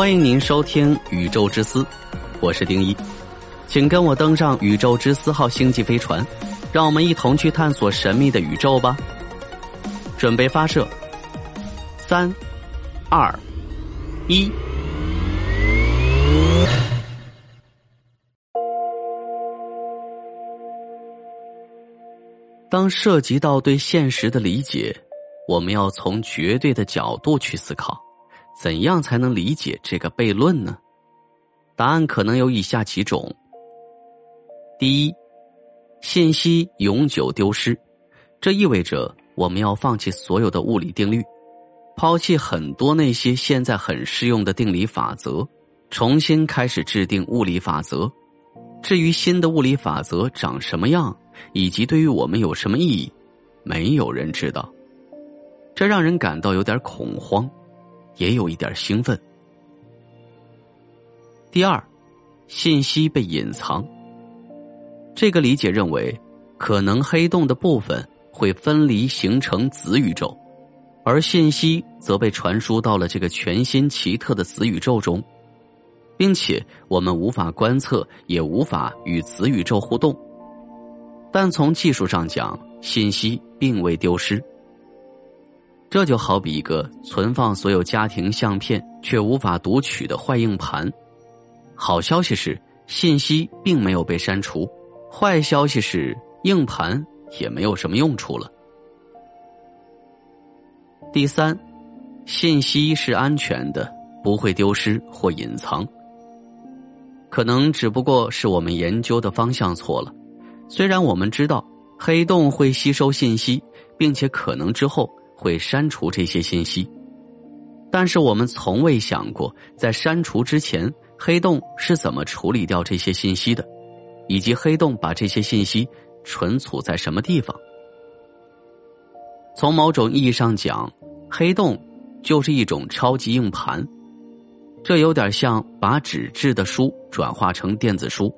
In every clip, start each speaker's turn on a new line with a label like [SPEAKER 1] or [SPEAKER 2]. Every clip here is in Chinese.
[SPEAKER 1] 欢迎您收听《宇宙之思》，我是丁一，请跟我登上宇宙之思号星际飞船，让我们一同去探索神秘的宇宙吧。准备发射，三、二、一。当涉及到对现实的理解，我们要从绝对的角度去思考。怎样才能理解这个悖论呢？答案可能有以下几种：第一，信息永久丢失，这意味着我们要放弃所有的物理定律，抛弃很多那些现在很适用的定理法则，重新开始制定物理法则。至于新的物理法则长什么样，以及对于我们有什么意义，没有人知道。这让人感到有点恐慌。也有一点兴奋。第二，信息被隐藏。这个理解认为，可能黑洞的部分会分离形成子宇宙，而信息则被传输到了这个全新奇特的子宇宙中，并且我们无法观测，也无法与子宇宙互动。但从技术上讲，信息并未丢失。这就好比一个存放所有家庭相片却无法读取的坏硬盘。好消息是，信息并没有被删除；坏消息是，硬盘也没有什么用处了。第三，信息是安全的，不会丢失或隐藏。可能只不过是我们研究的方向错了。虽然我们知道黑洞会吸收信息，并且可能之后。会删除这些信息，但是我们从未想过，在删除之前，黑洞是怎么处理掉这些信息的，以及黑洞把这些信息存储在什么地方。从某种意义上讲，黑洞就是一种超级硬盘，这有点像把纸质的书转化成电子书。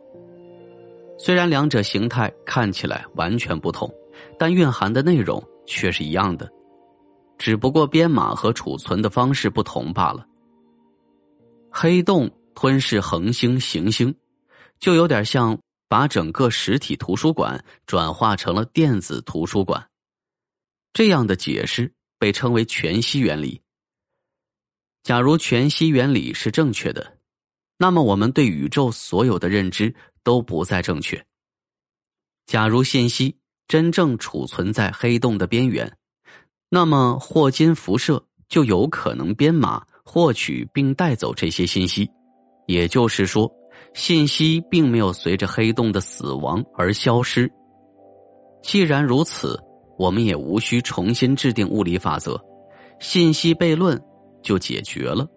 [SPEAKER 1] 虽然两者形态看起来完全不同，但蕴含的内容却是一样的。只不过编码和储存的方式不同罢了。黑洞吞噬恒星、行星，就有点像把整个实体图书馆转化成了电子图书馆。这样的解释被称为全息原理。假如全息原理是正确的，那么我们对宇宙所有的认知都不再正确。假如信息真正储存在黑洞的边缘。那么，霍金辐射就有可能编码获取并带走这些信息，也就是说，信息并没有随着黑洞的死亡而消失。既然如此，我们也无需重新制定物理法则，信息悖论就解决了。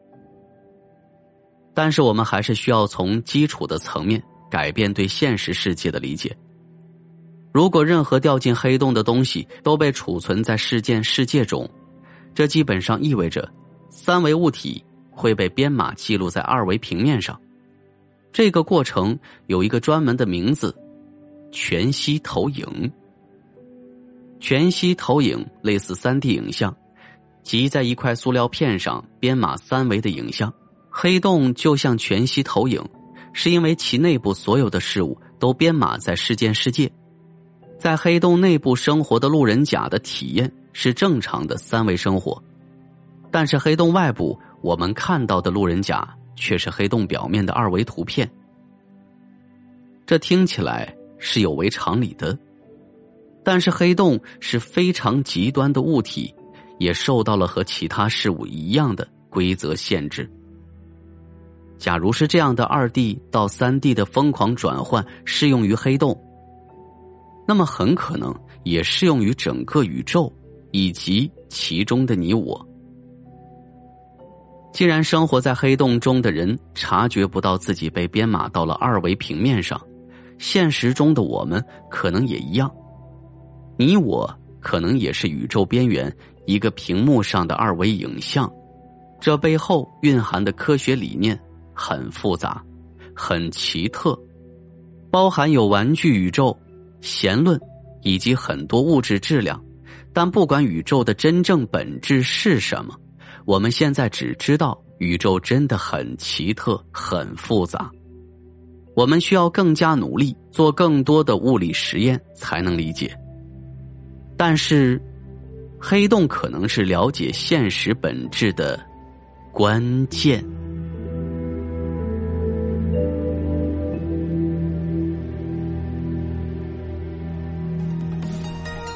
[SPEAKER 1] 但是，我们还是需要从基础的层面改变对现实世界的理解。如果任何掉进黑洞的东西都被储存在事件世界中，这基本上意味着三维物体会被编码记录在二维平面上。这个过程有一个专门的名字——全息投影。全息投影类似三 D 影像，即在一块塑料片上编码三维的影像。黑洞就像全息投影，是因为其内部所有的事物都编码在事件世界。在黑洞内部生活的路人甲的体验是正常的三维生活，但是黑洞外部我们看到的路人甲却是黑洞表面的二维图片。这听起来是有违常理的，但是黑洞是非常极端的物体，也受到了和其他事物一样的规则限制。假如是这样的二 D 到三 D 的疯狂转换适用于黑洞。那么很可能也适用于整个宇宙以及其中的你我。既然生活在黑洞中的人察觉不到自己被编码到了二维平面上，现实中的我们可能也一样。你我可能也是宇宙边缘一个屏幕上的二维影像，这背后蕴含的科学理念很复杂，很奇特，包含有玩具宇宙。弦论，以及很多物质质量，但不管宇宙的真正本质是什么，我们现在只知道宇宙真的很奇特、很复杂，我们需要更加努力，做更多的物理实验才能理解。但是，黑洞可能是了解现实本质的关键。